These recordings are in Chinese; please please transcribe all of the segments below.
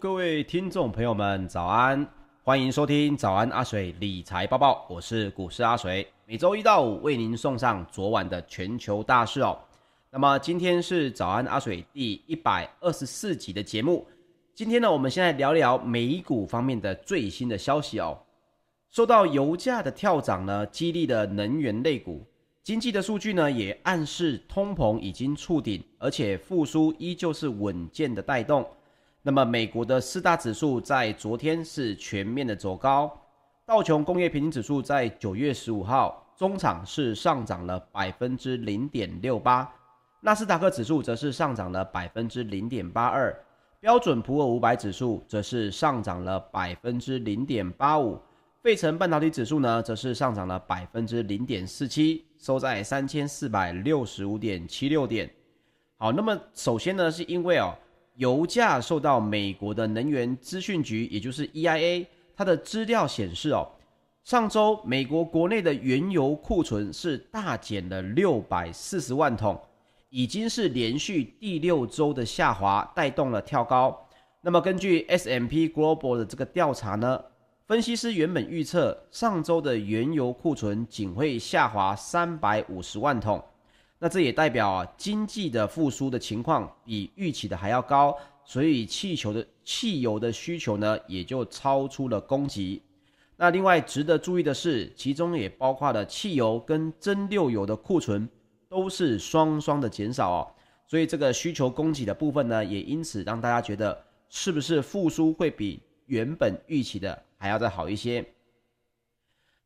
各位听众朋友们，早安！欢迎收听早安阿水理财报报，我是股市阿水，每周一到五为您送上昨晚的全球大事哦。那么今天是早安阿水第一百二十四集的节目。今天呢，我们先来聊聊美股方面的最新的消息哦。受到油价的跳涨呢，激励的能源类股，经济的数据呢也暗示通膨已经触顶，而且复苏依旧是稳健的带动。那么美国的四大指数在昨天是全面的走高，道琼工业平均指数在九月十五号中场是上涨了百分之零点六八，纳斯达克指数则是上涨了百分之零点八二，标准普尔五百指数则是上涨了百分之零点八五，费城半导体指数呢则是上涨了百分之零点四七，收在三千四百六十五点七六点。好，那么首先呢是因为哦。油价受到美国的能源资讯局，也就是 EIA，它的资料显示哦，上周美国国内的原油库存是大减了六百四十万桶，已经是连续第六周的下滑，带动了跳高。那么根据 S M P Global 的这个调查呢，分析师原本预测上周的原油库存仅会下滑三百五十万桶。那这也代表啊，经济的复苏的情况比预期的还要高，所以气球的汽油的需求呢，也就超出了供给。那另外值得注意的是，其中也包括了汽油跟蒸馏油的库存都是双双的减少哦，所以这个需求供给的部分呢，也因此让大家觉得是不是复苏会比原本预期的还要再好一些。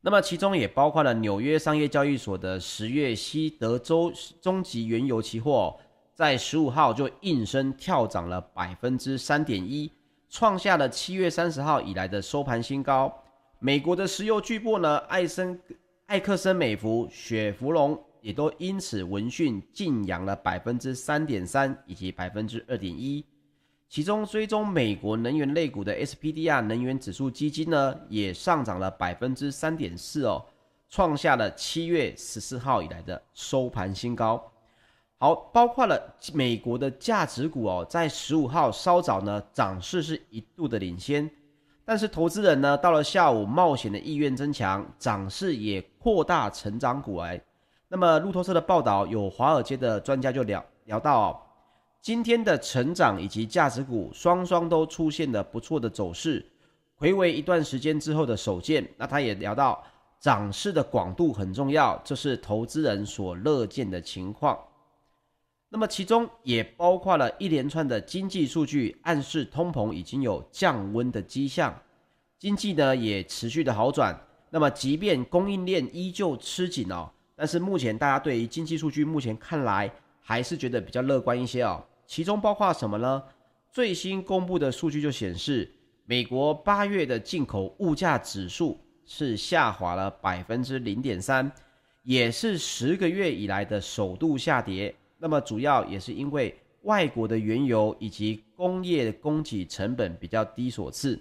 那么其中也包括了纽约商业交易所的十月西德州中级原油期货，在十五号就应声跳涨了百分之三点一，创下了七月三十号以来的收盘新高。美国的石油巨擘呢，艾森、艾克森美孚、雪佛龙也都因此闻讯劲扬了百分之三点三以及百分之二点一。其中追踪美国能源类股的 SPDR 能源指数基金呢，也上涨了百分之三点四哦，创下了七月十四号以来的收盘新高。好，包括了美国的价值股哦，在十五号稍早呢，涨势是一度的领先，但是投资人呢，到了下午冒险的意愿增强，涨势也扩大成长股哎。那么路透社的报道，有华尔街的专家就聊聊到哦。今天的成长以及价值股双双都出现了不错的走势，回归一段时间之后的首见。那他也聊到涨势的广度很重要，这是投资人所乐见的情况。那么其中也包括了一连串的经济数据，暗示通膨已经有降温的迹象，经济呢也持续的好转。那么即便供应链依旧吃紧哦，但是目前大家对于经济数据目前看来还是觉得比较乐观一些哦。其中包括什么呢？最新公布的数据就显示，美国八月的进口物价指数是下滑了百分之零点三，也是十个月以来的首度下跌。那么主要也是因为外国的原油以及工业的供给成本比较低所致。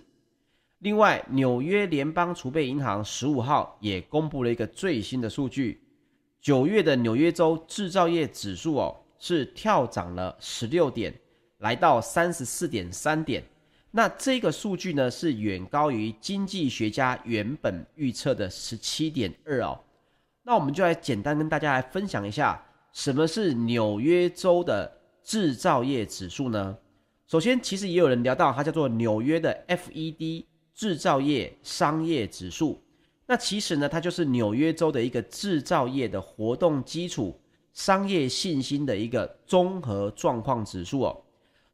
另外，纽约联邦储备银行十五号也公布了一个最新的数据，九月的纽约州制造业指数哦。是跳涨了十六点，来到三十四点三点。那这个数据呢，是远高于经济学家原本预测的十七点二哦。那我们就来简单跟大家来分享一下，什么是纽约州的制造业指数呢？首先，其实也有人聊到它叫做纽约的 FED 制造业商业指数。那其实呢，它就是纽约州的一个制造业的活动基础。商业信心的一个综合状况指数哦，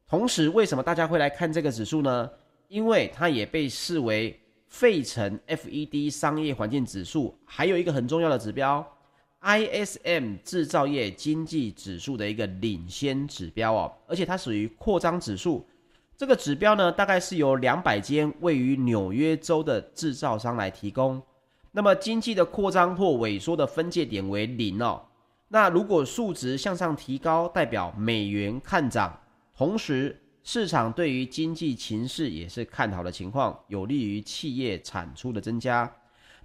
同时为什么大家会来看这个指数呢？因为它也被视为费城 FED 商业环境指数，还有一个很重要的指标 ISM 制造业经济指数的一个领先指标哦，而且它属于扩张指数。这个指标呢，大概是由两百间位于纽约州的制造商来提供。那么经济的扩张或萎缩的分界点为零哦。那如果数值向上提高，代表美元看涨，同时市场对于经济情势也是看好的情况，有利于企业产出的增加。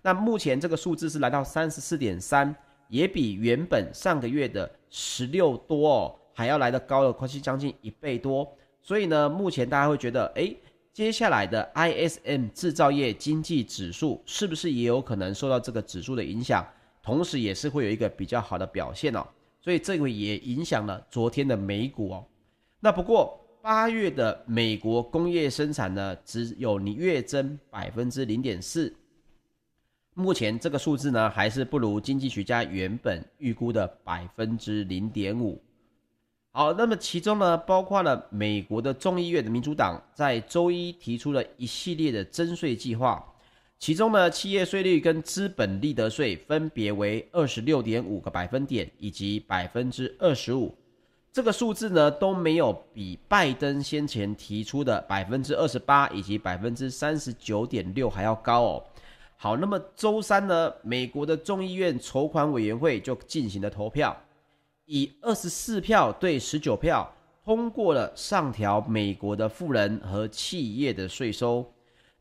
那目前这个数字是来到三十四点三，也比原本上个月的十六多哦还要来的高了，快去将近一倍多。所以呢，目前大家会觉得，诶，接下来的 ISM 制造业经济指数是不是也有可能受到这个指数的影响？同时，也是会有一个比较好的表现哦。所以这个也影响了昨天的美股哦。那不过八月的美国工业生产呢，只有你月增百分之零点四。目前这个数字呢，还是不如经济学家原本预估的百分之零点五。好，那么其中呢，包括了美国的众议院的民主党在周一提出了一系列的征税计划，其中呢，企业税率跟资本利得税分别为二十六点五个百分点以及百分之二十五，这个数字呢都没有比拜登先前提出的百分之二十八以及百分之三十九点六还要高哦。好，那么周三呢，美国的众议院筹款委员会就进行了投票。以二十四票对十九票通过了上调美国的富人和企业的税收。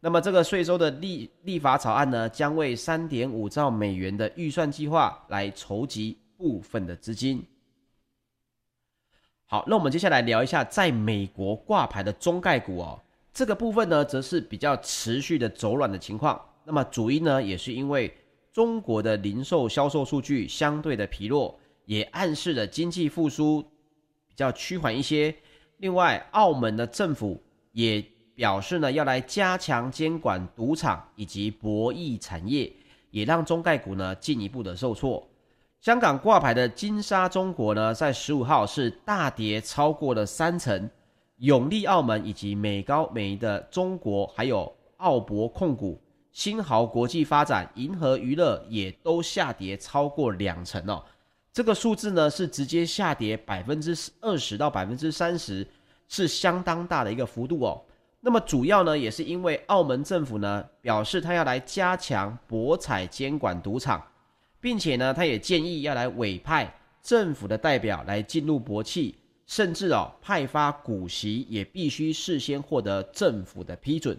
那么这个税收的立立法草案呢，将为三点五兆美元的预算计划来筹集部分的资金。好，那我们接下来聊一下在美国挂牌的中概股哦，这个部分呢，则是比较持续的走软的情况。那么主因呢，也是因为中国的零售销售数据相对的疲弱。也暗示了经济复苏比较趋缓一些。另外，澳门的政府也表示呢，要来加强监管赌场以及博弈产业，也让中概股呢进一步的受挫。香港挂牌的金沙中国呢，在十五号是大跌超过了三成。永利澳门以及美高梅的中国，还有澳博控股、新豪国际发展、银河娱乐也都下跌超过两成哦。这个数字呢，是直接下跌百分之二十到百分之三十，是相当大的一个幅度哦。那么主要呢，也是因为澳门政府呢表示他要来加强博彩监管赌场，并且呢，他也建议要来委派政府的代表来进入博企，甚至哦派发股息也必须事先获得政府的批准。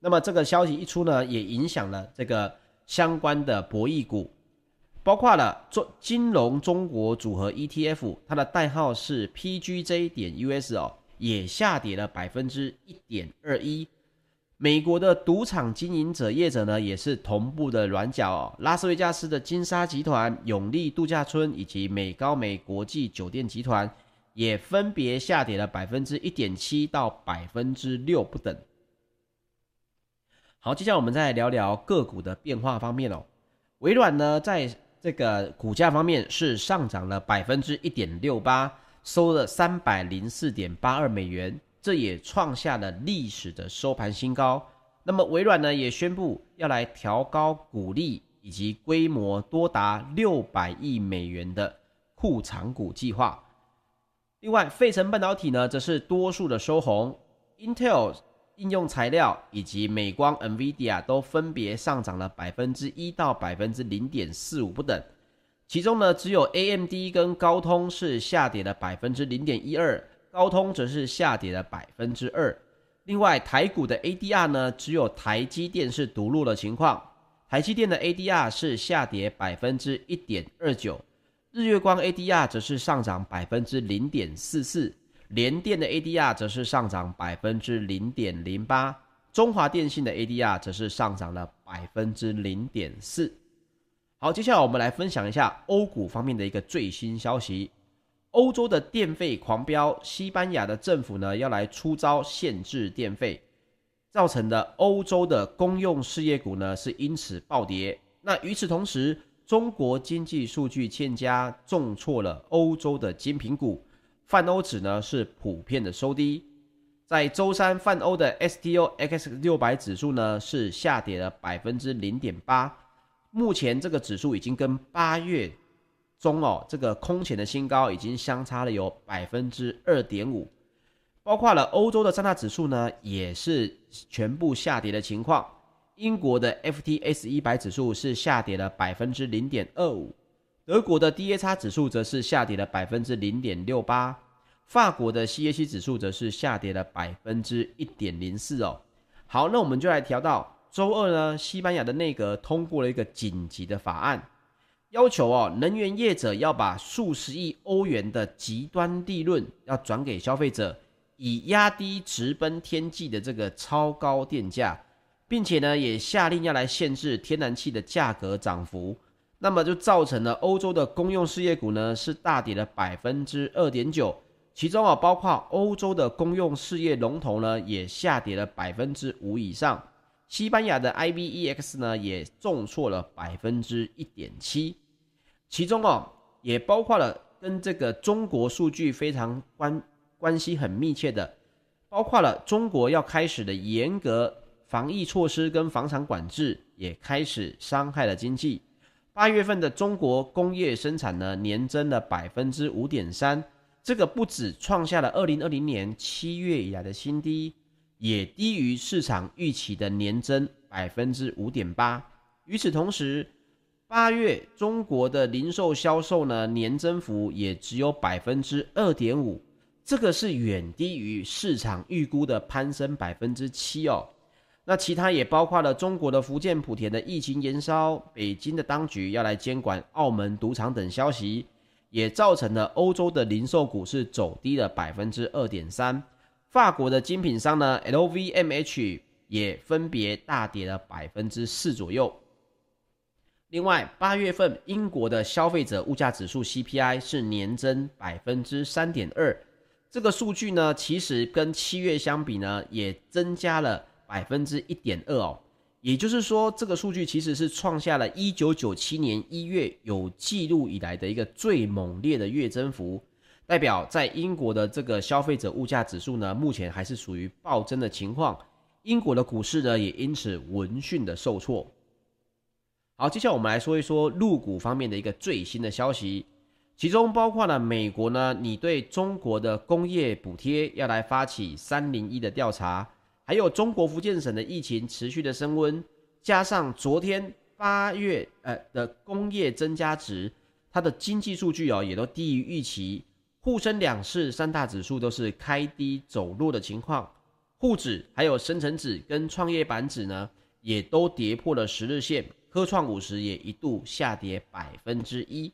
那么这个消息一出呢，也影响了这个相关的博弈股。包括了中金融中国组合 ETF，它的代号是 PGJ 点 US 哦，也下跌了百分之一点二一。美国的赌场经营者业者呢，也是同步的软脚哦。拉斯维加斯的金沙集团、永利度假村以及美高美国际酒店集团，也分别下跌了百分之一点七到百分之六不等。好，接下来我们再来聊聊个股的变化方面哦。微软呢，在这个股价方面是上涨了百分之一点六八，收了三百零四点八二美元，这也创下了历史的收盘新高。那么微软呢也宣布要来调高股利以及规模多达六百亿美元的库藏股计划。另外，费城半导体呢则是多数的收红，Intel。应用材料以及美光 NVIDIA 都分别上涨了百分之一到百分之零点四五不等，其中呢，只有 AMD 跟高通是下跌了百分之零点一二，高通则是下跌了百分之二。另外，台股的 ADR 呢，只有台积电是独落的情况，台积电的 ADR 是下跌百分之一点二九，日月光 ADR 则是上涨百分之零点四四。联电的 ADR 则是上涨百分之零点零八，中华电信的 ADR 则是上涨了百分之零点四。好，接下来我们来分享一下欧股方面的一个最新消息。欧洲的电费狂飙，西班牙的政府呢要来出招限制电费，造成的欧洲的公用事业股呢是因此暴跌。那与此同时，中国经济数据欠佳，重挫了欧洲的精品股。泛欧指呢是普遍的收低，在周三泛欧的 STOXX 六百指数呢是下跌了百分之零点八，目前这个指数已经跟八月中哦这个空前的新高已经相差了有百分之二点五，包括了欧洲的三大指数呢也是全部下跌的情况，英国的 FTS 一百指数是下跌了百分之零点二五。德国的 DAX 指数则是下跌了百分之零点六八，法国的 CAC 指数则是下跌了百分之一点零四哦。好，那我们就来调到周二呢，西班牙的内阁通过了一个紧急的法案，要求哦能源业者要把数十亿欧元的极端利润要转给消费者，以压低直奔天际的这个超高电价，并且呢也下令要来限制天然气的价格涨幅，那么就造成了欧洲的公用事业股呢是大跌了百分之二点九，其中啊包括欧洲的公用事业龙头呢也下跌了百分之五以上，西班牙的 IBEX 呢也重挫了百分之一点七，其中啊也包括了跟这个中国数据非常关。关系很密切的，包括了中国要开始的严格防疫措施跟房产管制，也开始伤害了经济。八月份的中国工业生产呢，年增了百分之五点三，这个不止创下了二零二零年七月以来的新低，也低于市场预期的年增百分之五点八。与此同时，八月中国的零售销售呢，年增幅也只有百分之二点五。这个是远低于市场预估的攀升百分之七哦。那其他也包括了中国的福建莆田的疫情延烧，北京的当局要来监管澳门赌场等消息，也造成了欧洲的零售股市走低了百分之二点三。法国的精品商呢，LVMH 也分别大跌了百分之四左右。另外，八月份英国的消费者物价指数 CPI 是年增百分之三点二。这个数据呢，其实跟七月相比呢，也增加了百分之一点二哦。也就是说，这个数据其实是创下了一九九七年一月有记录以来的一个最猛烈的月增幅，代表在英国的这个消费者物价指数呢，目前还是属于暴增的情况。英国的股市呢，也因此闻讯的受挫。好，接下来我们来说一说入股方面的一个最新的消息。其中包括了美国呢，你对中国的工业补贴要来发起三零一的调查，还有中国福建省的疫情持续的升温，加上昨天八月呃的工业增加值，它的经济数据哦也都低于预期，沪深两市三大指数都是开低走弱的情况，沪指还有深成指跟创业板指呢也都跌破了十日线，科创五十也一度下跌百分之一。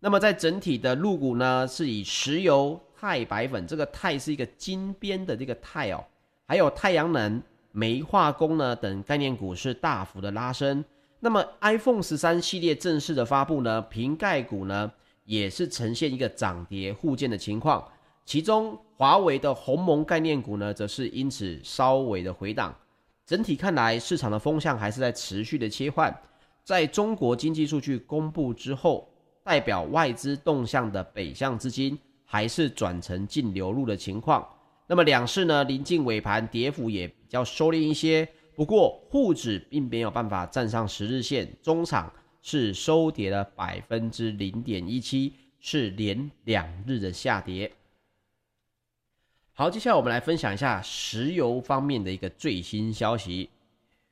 那么在整体的入股呢，是以石油、钛白粉，这个钛是一个金边的这个钛哦，还有太阳能、煤化工呢等概念股是大幅的拉升。那么 iPhone 十三系列正式的发布呢，瓶盖股呢也是呈现一个涨跌互见的情况。其中华为的鸿蒙概念股呢，则是因此稍微的回档。整体看来，市场的风向还是在持续的切换。在中国经济数据公布之后。代表外资动向的北向资金还是转成净流入的情况。那么两市呢，临近尾盘，跌幅也比较收敛一些。不过沪指并没有办法站上十日线，中场是收跌了百分之零点一七，是连两日的下跌。好，接下来我们来分享一下石油方面的一个最新消息。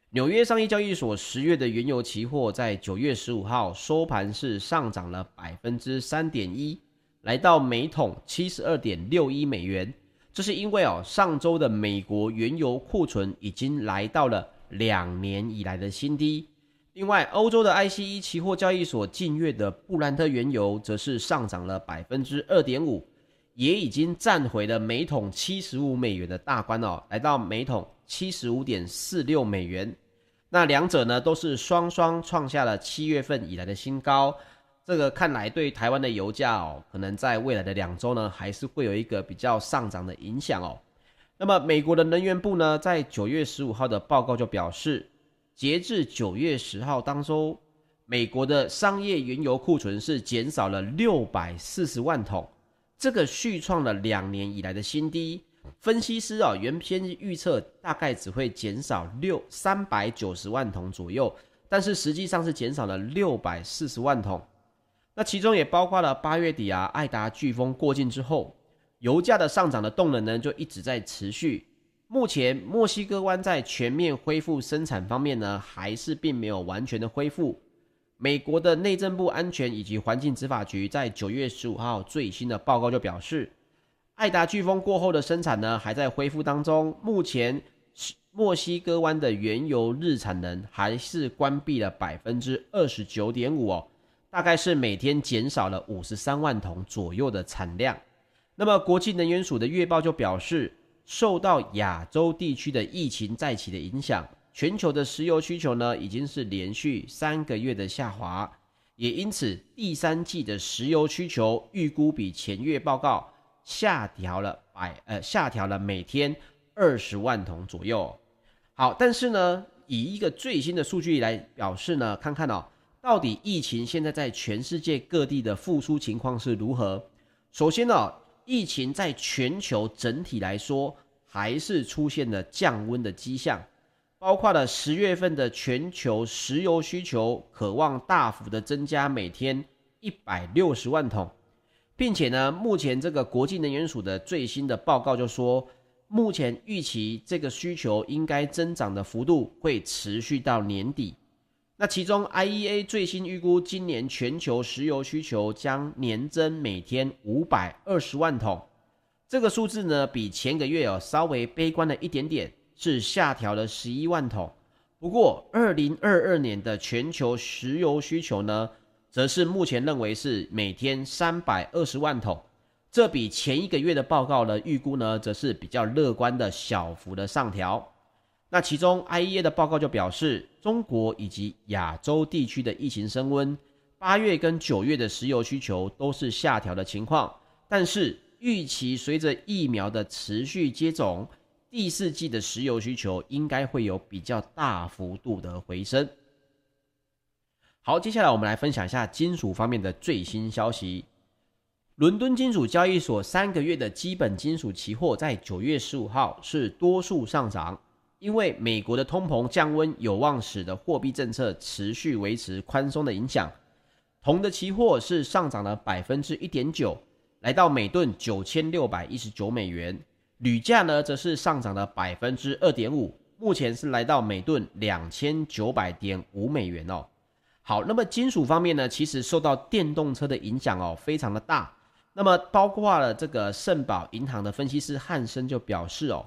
纽约商业交易所十月的原油期货在九月十五号收盘是上涨了百分之三点一，来到每桶七十二点六一美元。这是因为哦，上周的美国原油库存已经来到了两年以来的新低。另外，欧洲的 ICE 期货交易所近月的布兰特原油则是上涨了百分之二点五，也已经站回了每桶七十五美元的大关哦，来到每桶七十五点四六美元。那两者呢，都是双双创下了七月份以来的新高。这个看来对台湾的油价哦，可能在未来的两周呢，还是会有一个比较上涨的影响哦。那么美国的能源部呢，在九月十五号的报告就表示，截至九月十号当周，美国的商业原油库存是减少了六百四十万桶，这个续创了两年以来的新低。分析师啊，原先预测大概只会减少六三百九十万桶左右，但是实际上是减少了六百四十万桶。那其中也包括了八月底啊，爱达飓风过境之后，油价的上涨的动能呢就一直在持续。目前墨西哥湾在全面恢复生产方面呢，还是并没有完全的恢复。美国的内政部安全以及环境执法局在九月十五号最新的报告就表示。爱达飓风过后的生产呢，还在恢复当中。目前，墨西哥湾的原油日产能还是关闭了百分之二十九点五哦，大概是每天减少了五十三万桶左右的产量。那么国际能源署的月报就表示，受到亚洲地区的疫情再起的影响，全球的石油需求呢已经是连续三个月的下滑，也因此第三季的石油需求预估比前月报告下调了百呃下调了每天二十万桶左右。好，但是呢，以一个最新的数据来表示呢，看看哦，到底疫情现在在全世界各地的复苏情况是如何？首先呢。疫情在全球整体来说，还是出现了降温的迹象，包括了十月份的全球石油需求可望大幅的增加，每天一百六十万桶，并且呢，目前这个国际能源署的最新的报告就说，目前预期这个需求应该增长的幅度会持续到年底。那其中，IEA 最新预估，今年全球石油需求将年增每天五百二十万桶。这个数字呢，比前个月有稍微悲观了一点点，是下调了十一万桶。不过，二零二二年的全球石油需求呢，则是目前认为是每天三百二十万桶。这比前一个月的报告呢，预估呢，则是比较乐观的小幅的上调。那其中，IEA 的报告就表示，中国以及亚洲地区的疫情升温，八月跟九月的石油需求都是下调的情况。但是，预期随着疫苗的持续接种，第四季的石油需求应该会有比较大幅度的回升。好，接下来我们来分享一下金属方面的最新消息。伦敦金属交易所三个月的基本金属期货在九月十五号是多数上涨。因为美国的通膨降温有望使得货币政策持续维持宽松的影响，铜的期货是上涨了百分之一点九，来到每吨九千六百一十九美元。铝价呢，则是上涨了百分之二点五，目前是来到每吨两千九百点五美元哦。好，那么金属方面呢，其实受到电动车的影响哦，非常的大。那么包括了这个圣保银行的分析师汉森就表示哦。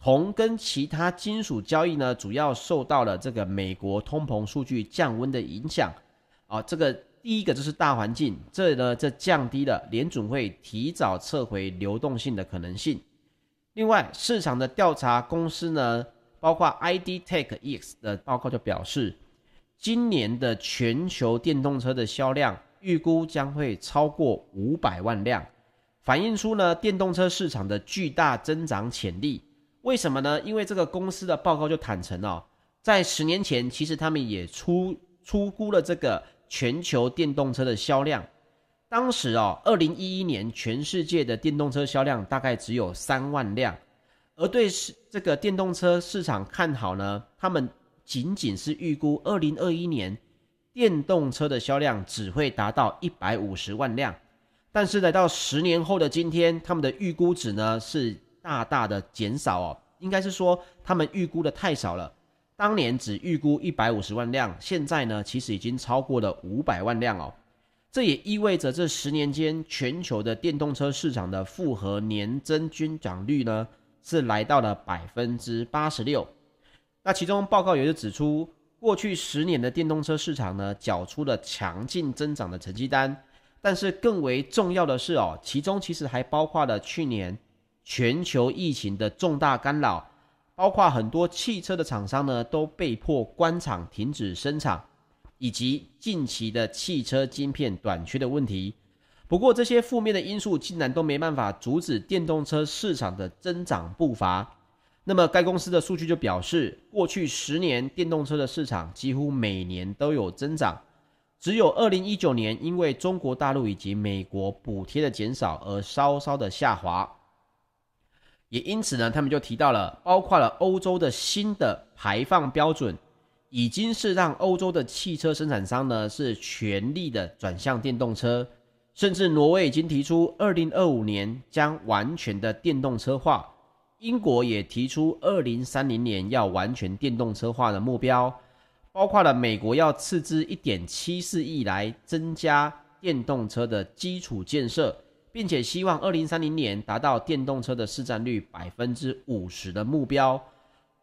铜跟其他金属交易呢，主要受到了这个美国通膨数据降温的影响啊。这个第一个就是大环境，这呢这降低了联准会提早撤回流动性的可能性。另外，市场的调查公司呢，包括 ID Tech X 的报告就表示，今年的全球电动车的销量预估将会超过五百万辆，反映出呢电动车市场的巨大增长潜力。为什么呢？因为这个公司的报告就坦诚哦，在十年前，其实他们也出出估了这个全球电动车的销量。当时哦，二零一一年全世界的电动车销量大概只有三万辆，而对这个电动车市场看好呢，他们仅仅是预估二零二一年电动车的销量只会达到一百五十万辆。但是来到十年后的今天，他们的预估值呢是。大大的减少哦，应该是说他们预估的太少了。当年只预估一百五十万辆，现在呢其实已经超过了五百万辆哦。这也意味着这十年间全球的电动车市场的复合年增均长率呢是来到了百分之八十六。那其中报告也就指出，过去十年的电动车市场呢缴出了强劲增长的成绩单，但是更为重要的是哦，其中其实还包括了去年。全球疫情的重大干扰，包括很多汽车的厂商呢都被迫关厂停止生产，以及近期的汽车晶片短缺的问题。不过这些负面的因素竟然都没办法阻止电动车市场的增长步伐。那么该公司的数据就表示，过去十年电动车的市场几乎每年都有增长，只有二零一九年因为中国大陆以及美国补贴的减少而稍稍的下滑。也因此呢，他们就提到了，包括了欧洲的新的排放标准，已经是让欧洲的汽车生产商呢是全力的转向电动车，甚至挪威已经提出二零二五年将完全的电动车化，英国也提出二零三零年要完全电动车化的目标，包括了美国要斥资一点七四亿来增加电动车的基础建设。并且希望二零三零年达到电动车的市占率百分之五十的目标，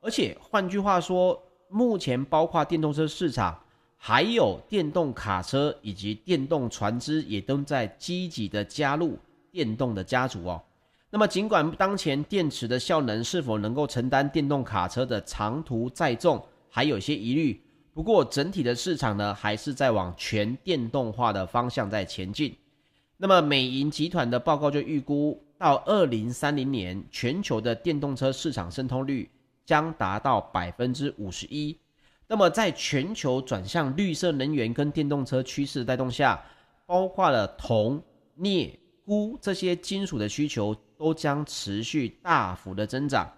而且换句话说，目前包括电动车市场，还有电动卡车以及电动船只也都在积极的加入电动的家族哦。那么尽管当前电池的效能是否能够承担电动卡车的长途载重还有些疑虑，不过整体的市场呢还是在往全电动化的方向在前进。那么美银集团的报告就预估到二零三零年，全球的电动车市场渗透率将达到百分之五十一。那么在全球转向绿色能源跟电动车趋势带动下，包括了铜、镍、钴这些金属的需求都将持续大幅的增长。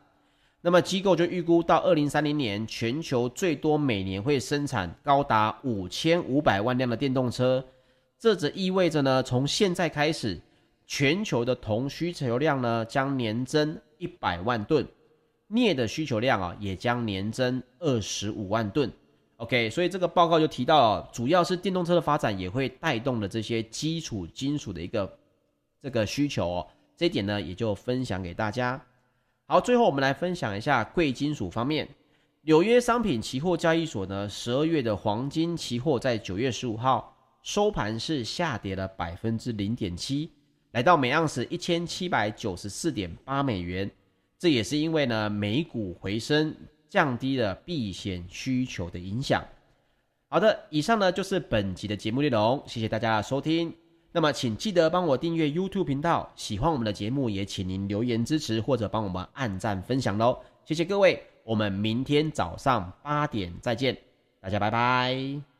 那么机构就预估到二零三零年，全球最多每年会生产高达五千五百万辆的电动车。这则意味着呢，从现在开始，全球的铜需求量呢将年增一百万吨，镍的需求量啊也将年增二十五万吨。OK，所以这个报告就提到了，主要是电动车的发展也会带动了这些基础金属的一个这个需求哦。这一点呢也就分享给大家。好，最后我们来分享一下贵金属方面，纽约商品期货交易所呢十二月的黄金期货在九月十五号。收盘是下跌了百分之零点七，来到每盎司一千七百九十四点八美元。这也是因为呢美股回升，降低了避险需求的影响。好的，以上呢就是本集的节目内容，谢谢大家的收听。那么请记得帮我订阅 YouTube 频道，喜欢我们的节目也请您留言支持或者帮我们按赞分享喽。谢谢各位，我们明天早上八点再见，大家拜拜。